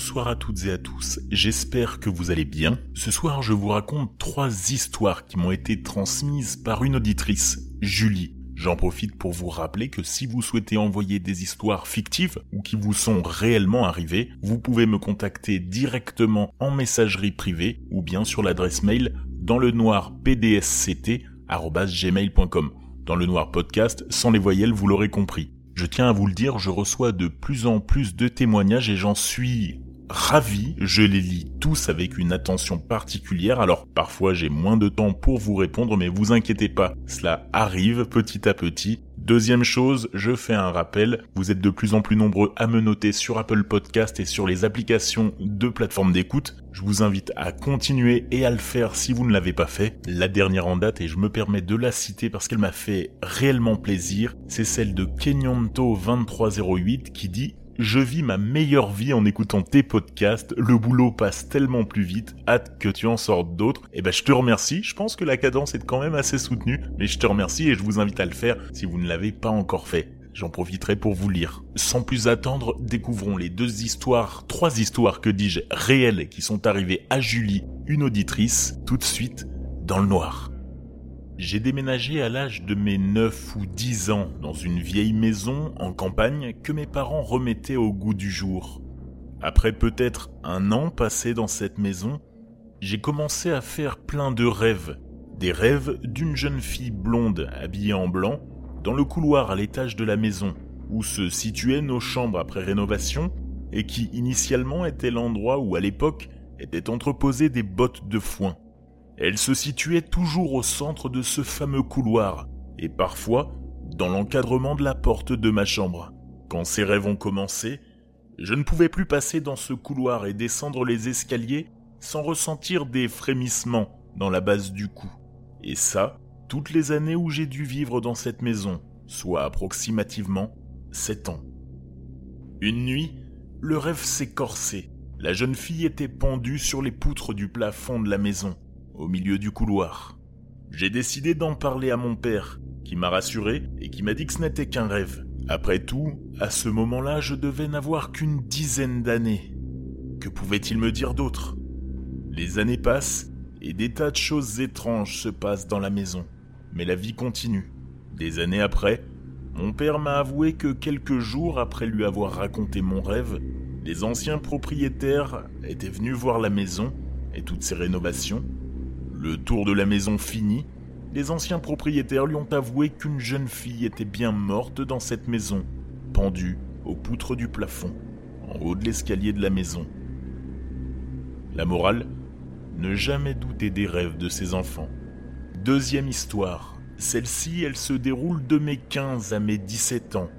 bonsoir à toutes et à tous, j'espère que vous allez bien. Ce soir je vous raconte trois histoires qui m'ont été transmises par une auditrice, Julie. J'en profite pour vous rappeler que si vous souhaitez envoyer des histoires fictives ou qui vous sont réellement arrivées, vous pouvez me contacter directement en messagerie privée ou bien sur l'adresse mail dans le noir pdsct@gmail.com. Dans le noir podcast, sans les voyelles, vous l'aurez compris. Je tiens à vous le dire, je reçois de plus en plus de témoignages et j'en suis ravi. Je les lis tous avec une attention particulière. Alors parfois j'ai moins de temps pour vous répondre, mais vous inquiétez pas, cela arrive petit à petit. Deuxième chose, je fais un rappel, vous êtes de plus en plus nombreux à me noter sur Apple Podcast et sur les applications de plateforme d'écoute. Je vous invite à continuer et à le faire si vous ne l'avez pas fait. La dernière en date, et je me permets de la citer parce qu'elle m'a fait réellement plaisir, c'est celle de Kenyonto2308 qui dit je vis ma meilleure vie en écoutant tes podcasts, le boulot passe tellement plus vite, hâte que tu en sortes d'autres. Et eh ben je te remercie, je pense que la cadence est quand même assez soutenue, mais je te remercie et je vous invite à le faire si vous ne l'avez pas encore fait. J'en profiterai pour vous lire. Sans plus attendre, découvrons les deux histoires, trois histoires que dis-je, réelles qui sont arrivées à Julie, une auditrice, tout de suite dans le noir. J'ai déménagé à l'âge de mes 9 ou 10 ans dans une vieille maison en campagne que mes parents remettaient au goût du jour. Après peut-être un an passé dans cette maison, j'ai commencé à faire plein de rêves. Des rêves d'une jeune fille blonde habillée en blanc dans le couloir à l'étage de la maison où se situaient nos chambres après rénovation et qui initialement était l'endroit où à l'époque étaient entreposées des bottes de foin. Elle se situait toujours au centre de ce fameux couloir, et parfois dans l'encadrement de la porte de ma chambre. Quand ces rêves ont commencé, je ne pouvais plus passer dans ce couloir et descendre les escaliers sans ressentir des frémissements dans la base du cou. Et ça, toutes les années où j'ai dû vivre dans cette maison, soit approximativement sept ans. Une nuit, le rêve s'est corsé. La jeune fille était pendue sur les poutres du plafond de la maison au milieu du couloir. J'ai décidé d'en parler à mon père, qui m'a rassuré et qui m'a dit que ce n'était qu'un rêve. Après tout, à ce moment-là, je devais n'avoir qu'une dizaine d'années. Que pouvait-il me dire d'autre? Les années passent et des tas de choses étranges se passent dans la maison. Mais la vie continue. Des années après, mon père m'a avoué que quelques jours après lui avoir raconté mon rêve, les anciens propriétaires étaient venus voir la maison et toutes ses rénovations le tour de la maison fini, les anciens propriétaires lui ont avoué qu'une jeune fille était bien morte dans cette maison, pendue aux poutres du plafond, en haut de l'escalier de la maison. La morale Ne jamais douter des rêves de ses enfants. Deuxième histoire. Celle-ci, elle se déroule de mes 15 à mes 17 ans.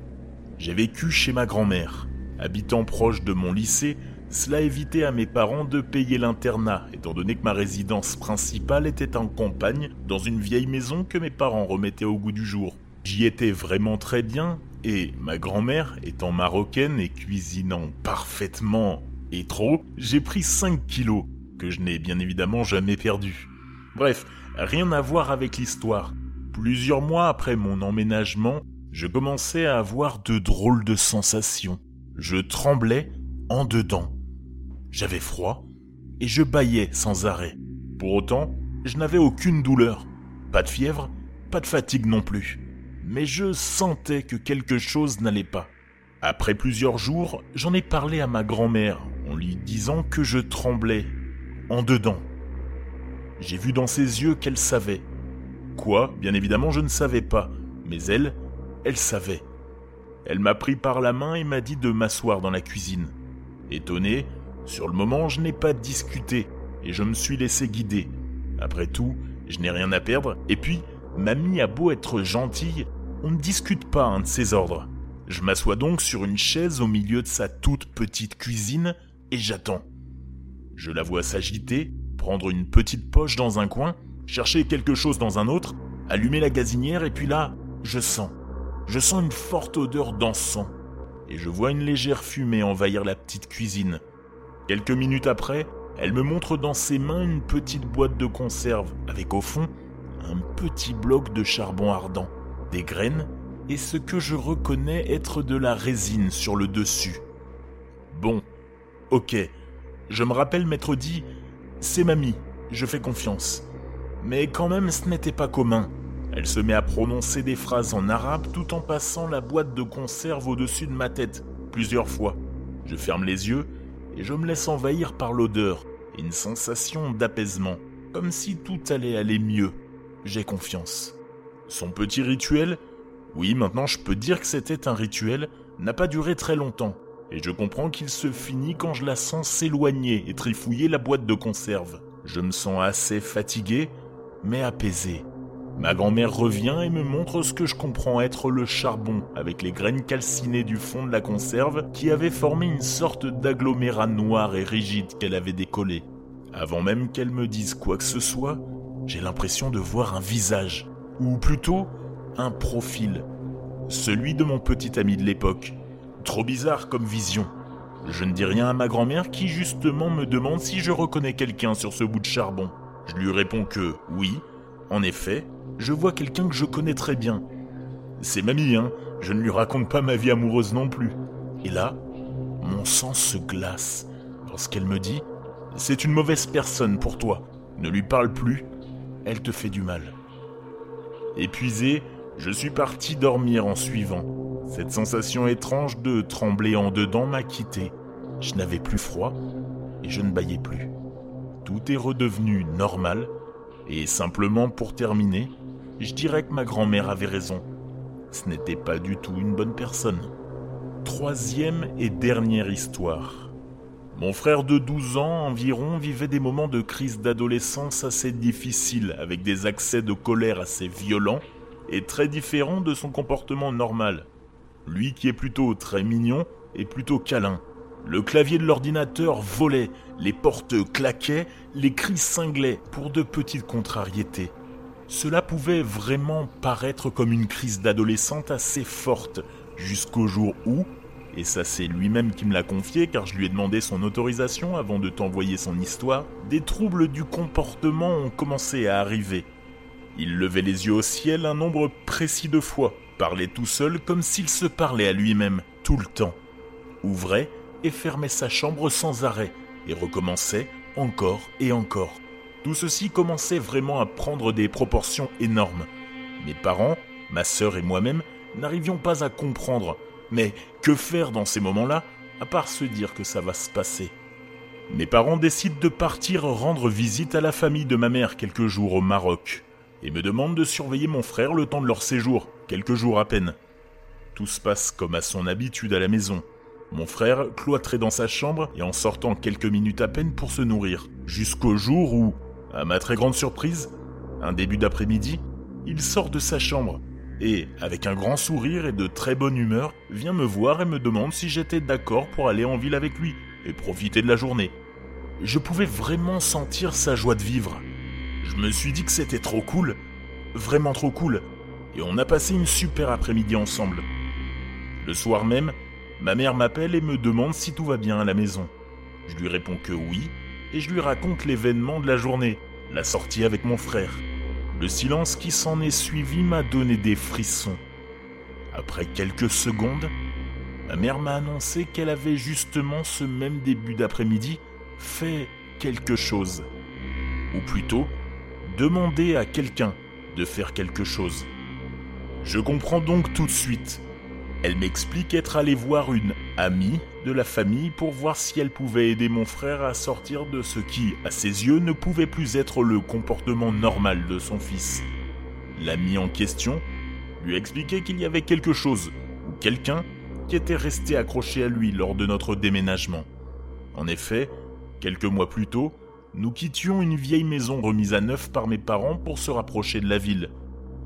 J'ai vécu chez ma grand-mère. Habitant proche de mon lycée, cela évitait à mes parents de payer l'internat, étant donné que ma résidence principale était en campagne, dans une vieille maison que mes parents remettaient au goût du jour. J'y étais vraiment très bien, et ma grand-mère, étant marocaine et cuisinant parfaitement et trop, j'ai pris 5 kilos, que je n'ai bien évidemment jamais perdu. Bref, rien à voir avec l'histoire. Plusieurs mois après mon emménagement, je commençais à avoir de drôles de sensations. Je tremblais en dedans. J'avais froid et je bâillais sans arrêt. Pour autant, je n'avais aucune douleur, pas de fièvre, pas de fatigue non plus. Mais je sentais que quelque chose n'allait pas. Après plusieurs jours, j'en ai parlé à ma grand-mère en lui disant que je tremblais en dedans. J'ai vu dans ses yeux qu'elle savait. Quoi? Bien évidemment, je ne savais pas, mais elle, elle savait. Elle m'a pris par la main et m'a dit de m'asseoir dans la cuisine. Étonné, sur le moment, je n'ai pas discuté et je me suis laissé guider. Après tout, je n'ai rien à perdre et puis, mamie a beau être gentille, on ne discute pas un de ses ordres. Je m'assois donc sur une chaise au milieu de sa toute petite cuisine et j'attends. Je la vois s'agiter, prendre une petite poche dans un coin, chercher quelque chose dans un autre, allumer la gazinière et puis là, je sens. Je sens une forte odeur d'encens et je vois une légère fumée envahir la petite cuisine. Quelques minutes après, elle me montre dans ses mains une petite boîte de conserve avec au fond un petit bloc de charbon ardent, des graines et ce que je reconnais être de la résine sur le dessus. Bon, ok, Je me rappelle m'être dit C'est mamie, je fais confiance. Mais quand même, ce n'était pas commun. Elle se met à prononcer des phrases en arabe tout en passant la boîte de conserve au-dessus de ma tête, plusieurs fois. Je ferme les yeux et je me laisse envahir par l'odeur et une sensation d'apaisement, comme si tout allait aller mieux. J'ai confiance. Son petit rituel, oui maintenant je peux dire que c'était un rituel, n'a pas duré très longtemps, et je comprends qu'il se finit quand je la sens s'éloigner et trifouiller la boîte de conserve. Je me sens assez fatigué, mais apaisé. Ma grand-mère revient et me montre ce que je comprends être le charbon, avec les graines calcinées du fond de la conserve qui avait formé une sorte d'agglomérat noir et rigide qu'elle avait décollé. Avant même qu'elle me dise quoi que ce soit, j'ai l'impression de voir un visage, ou plutôt un profil, celui de mon petit ami de l'époque. Trop bizarre comme vision. Je ne dis rien à ma grand-mère qui justement me demande si je reconnais quelqu'un sur ce bout de charbon. Je lui réponds que oui, en effet, je vois quelqu'un que je connais très bien. C'est mamie, hein, je ne lui raconte pas ma vie amoureuse non plus. Et là, mon sang se glace lorsqu'elle me dit C'est une mauvaise personne pour toi. Ne lui parle plus, elle te fait du mal. Épuisé, je suis parti dormir en suivant. Cette sensation étrange de trembler en dedans m'a quitté. Je n'avais plus froid et je ne baillais plus. Tout est redevenu normal et simplement pour terminer, je dirais que ma grand-mère avait raison. Ce n'était pas du tout une bonne personne. Troisième et dernière histoire. Mon frère de 12 ans environ vivait des moments de crise d'adolescence assez difficiles, avec des accès de colère assez violents et très différents de son comportement normal. Lui qui est plutôt très mignon et plutôt câlin. Le clavier de l'ordinateur volait, les portes claquaient, les cris cinglaient pour de petites contrariétés. Cela pouvait vraiment paraître comme une crise d'adolescente assez forte, jusqu'au jour où, et ça c'est lui-même qui me l'a confié car je lui ai demandé son autorisation avant de t'envoyer son histoire, des troubles du comportement ont commencé à arriver. Il levait les yeux au ciel un nombre précis de fois, parlait tout seul comme s'il se parlait à lui-même, tout le temps. Ouvrait et fermait sa chambre sans arrêt, et recommençait encore et encore. Tout ceci commençait vraiment à prendre des proportions énormes. Mes parents, ma sœur et moi-même n'arrivions pas à comprendre. Mais que faire dans ces moments-là, à part se dire que ça va se passer? Mes parents décident de partir rendre visite à la famille de ma mère quelques jours au Maroc, et me demandent de surveiller mon frère le temps de leur séjour, quelques jours à peine. Tout se passe comme à son habitude à la maison. Mon frère cloîtrait dans sa chambre et en sortant quelques minutes à peine pour se nourrir, jusqu'au jour où, à ma très grande surprise, un début d'après-midi, il sort de sa chambre et, avec un grand sourire et de très bonne humeur, vient me voir et me demande si j'étais d'accord pour aller en ville avec lui et profiter de la journée. Je pouvais vraiment sentir sa joie de vivre. Je me suis dit que c'était trop cool, vraiment trop cool, et on a passé une super après-midi ensemble. Le soir même, ma mère m'appelle et me demande si tout va bien à la maison. Je lui réponds que oui, et je lui raconte l'événement de la journée, la sortie avec mon frère. Le silence qui s'en est suivi m'a donné des frissons. Après quelques secondes, ma mère m'a annoncé qu'elle avait justement ce même début d'après-midi fait quelque chose. Ou plutôt, demandé à quelqu'un de faire quelque chose. Je comprends donc tout de suite elle m'explique être allée voir une amie de la famille pour voir si elle pouvait aider mon frère à sortir de ce qui, à ses yeux, ne pouvait plus être le comportement normal de son fils. L'amie en question lui a expliqué qu'il y avait quelque chose, ou quelqu'un, qui était resté accroché à lui lors de notre déménagement. En effet, quelques mois plus tôt, nous quittions une vieille maison remise à neuf par mes parents pour se rapprocher de la ville.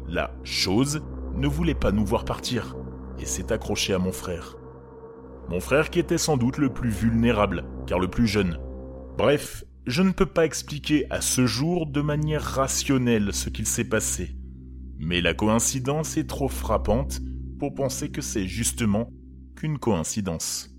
La chose ne voulait pas nous voir partir et s'est accroché à mon frère. Mon frère qui était sans doute le plus vulnérable, car le plus jeune. Bref, je ne peux pas expliquer à ce jour de manière rationnelle ce qu'il s'est passé. Mais la coïncidence est trop frappante pour penser que c'est justement qu'une coïncidence.